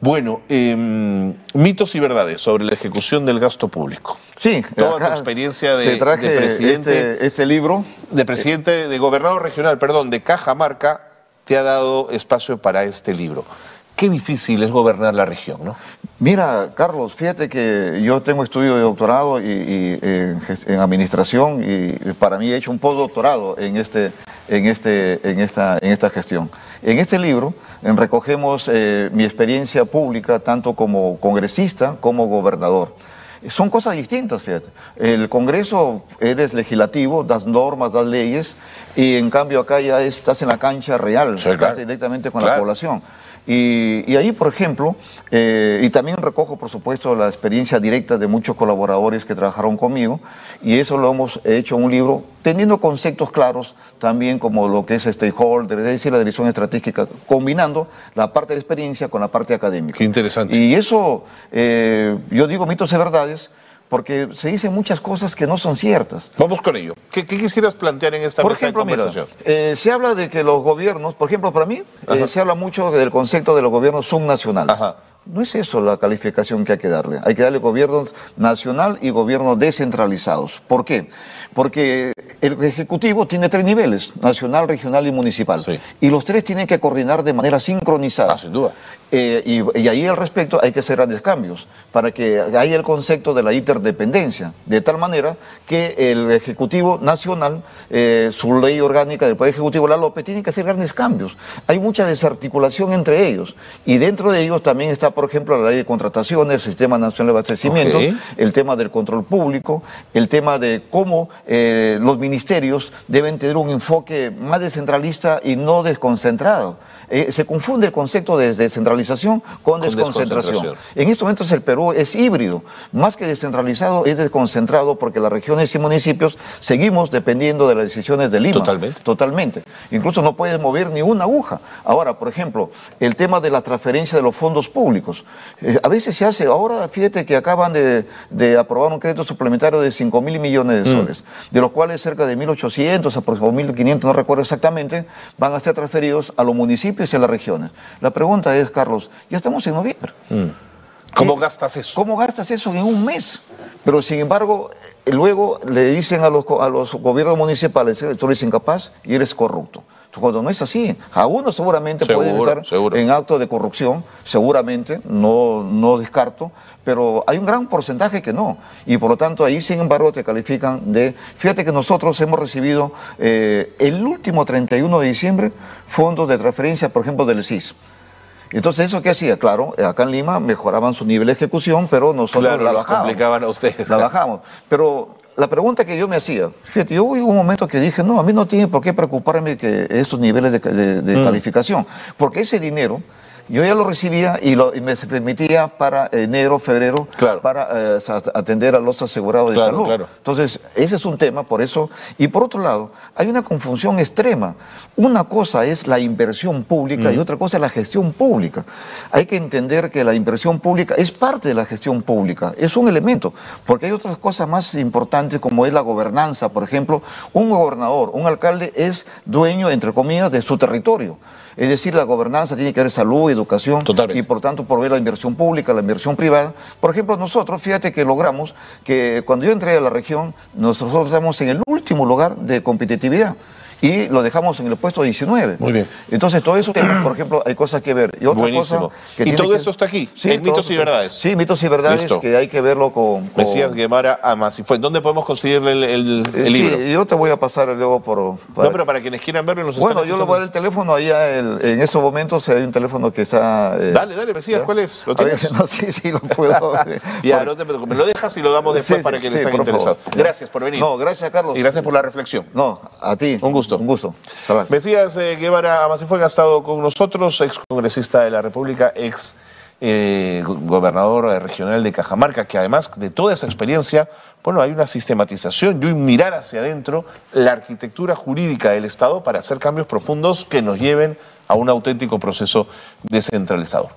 Bueno, em, mitos y verdades sobre la ejecución del gasto público. Sí, Toda tu experiencia de, te traje de presidente, este, este libro. de presidente, de gobernador regional, perdón, de Cajamarca, te ha dado espacio para este libro. Qué difícil es gobernar la región, ¿no? Mira, Carlos, fíjate que yo tengo estudio de doctorado y, y, en, administración y para mí he hecho un postdoctorado en, este, en, este, en, esta, en esta gestión. En este libro recogemos eh, mi experiencia pública tanto como congresista como gobernador. Son cosas distintas, fíjate. El Congreso eres legislativo, das normas, das leyes, y en cambio acá ya estás en la cancha real, Sí, estás claro. directamente con Claro. la población. Y, y ahí, por ejemplo, eh, y también recojo, por supuesto, la experiencia directa de muchos colaboradores que trabajaron conmigo, y eso lo hemos hecho en un libro, teniendo conceptos claros también como lo que es stakeholder, es decir, la dirección estratégica, combinando la parte de experiencia con la parte académica. Qué interesante. Y eso, eh, yo digo mitos y verdades, porque se dicen muchas cosas que no son ciertas. Vamos con ello. ¿Qué, qué quisieras plantear en esta Por mesa ejemplo, de mira, conversación? eh, se habla de que los gobiernos, por ejemplo, para mí, eh, se habla mucho del concepto de los gobiernos subnacionales. Ajá. No es eso la calificación que hay que darle. Hay que darle gobiernos nacional y gobiernos descentralizados. ¿Por qué? Porque el Ejecutivo tiene tres niveles, nacional, regional y municipal. Sí. Y los tres tienen que coordinar de manera sincronizada. Ah, sin duda. Eh, y, y ahí al respecto hay que hacer grandes cambios para que haya el concepto de la interdependencia, de tal manera que el Ejecutivo Nacional, eh, su ley orgánica del Poder Ejecutivo, la LOPE, tiene que hacer grandes cambios. Hay mucha desarticulación entre ellos y dentro de ellos también está, por ejemplo, la ley de contrataciones, el Sistema Nacional de Abastecimiento, el tema del control público, el tema de cómo eh, los ministerios deben tener un enfoque más descentralista y no desconcentrado. Eh, se confunde el concepto de descentralización con, desconcentración. desconcentración. En estos momentos el Perú es híbrido, más que descentralizado, es desconcentrado porque las regiones y municipios seguimos dependiendo de las decisiones de Lima. Totalmente. Totalmente. Incluso no puedes mover ni una aguja. Ahora, por ejemplo, el tema de la transferencia de los fondos públicos. Eh, a veces se hace, ahora fíjate que acaban de, de aprobar un crédito suplementario de 5 mil millones de soles, de los cuales cerca de 1.800 o 1.500, no recuerdo exactamente, van a ser transferidos a los municipios y a las regiones. La pregunta es, Carlos, ya estamos en noviembre. ¿Cómo ¿Qué- gastas eso? ¿Cómo gastas eso en un mes? Pero sin embargo, eh, luego le dicen a los, a los gobiernos municipales, tú eres incapaz y eres corrupto. Cuando no es así, algunos seguramente pueden Seguro, estar seguro. en actos de corrupción, seguramente, no, no descarto, pero hay un gran porcentaje que no. Y por lo tanto ahí, sin embargo, te califican de... Fíjate que nosotros hemos recibido eh, el último 31 de diciembre fondos de transferencia, por ejemplo, del CIS. Entonces, ¿eso qué hacía? Claro, acá en Lima mejoraban su nivel de ejecución, pero nosotros Claro, la bajábamos. complicaban a ustedes. La bajamos. Pero la pregunta que yo me hacía, fíjate, yo hubo un momento que dije, no, a mí no tiene por qué preocuparme que esos niveles de, ca- de- Mm. de calificación, porque ese dinero yo ya lo recibía y, lo, y me permitía para enero, febrero, Claro. para eh, atender a los asegurados de Claro, salud. claro. Entonces, ese es un tema, por eso. Y por otro lado, hay una confusión extrema. Una cosa es la inversión pública Mm. y otra cosa es la gestión pública. Hay que entender que la inversión pública es parte de la gestión pública, es un elemento, porque hay otras cosas más importantes como es la gobernanza. Por ejemplo, un gobernador, un alcalde es dueño, entre comillas, de su territorio. Es decir, la gobernanza tiene que ver salud, educación Totalmente. y por tanto proveer la inversión pública, la inversión privada. Por ejemplo, nosotros, fíjate que logramos que cuando yo entré a la región, nosotros estamos en el último lugar de competitividad y lo dejamos en el puesto 19. Muy bien. Entonces, todo eso, temas, por ejemplo, hay cosas que ver. Y otra Buenísimo. cosa que ¿Y todo que- esto está aquí, Sí, en Mitos y está- Verdades? Sí, mitos y verdades Listo. que hay que verlo con... con- Mesías Guevara Amasifue. ¿Dónde podemos conseguirle el, el- el Eh, libro? Sí, yo te voy a pasar luego por... No, pero para quienes quieran verlo, nos Bueno, están yo le voy a dar el teléfono allá, el- en estos momentos hay un teléfono que está... eh, Dale, dale, Mesías. ¿cuál es? ¿Lo ver, tienes? no, sí, sí, lo puedo. Ya, no te preocupes. Lo dejas y lo damos después Sí, para sí, quienes favor. interesados. Gracias por venir. No, gracias, Carlos. Y gracias por la reflexión. No, a ti. Un gusto. Un gusto. Mesías eh, Guevara Amasifue ha estado con nosotros, ex congresista de la República, ex eh, go- gobernador eh, regional de Cajamarca, que además de toda esa experiencia, bueno, hay una sistematización y un mirar hacia adentro la arquitectura jurídica del Estado para hacer cambios profundos que nos lleven a un auténtico proceso descentralizador.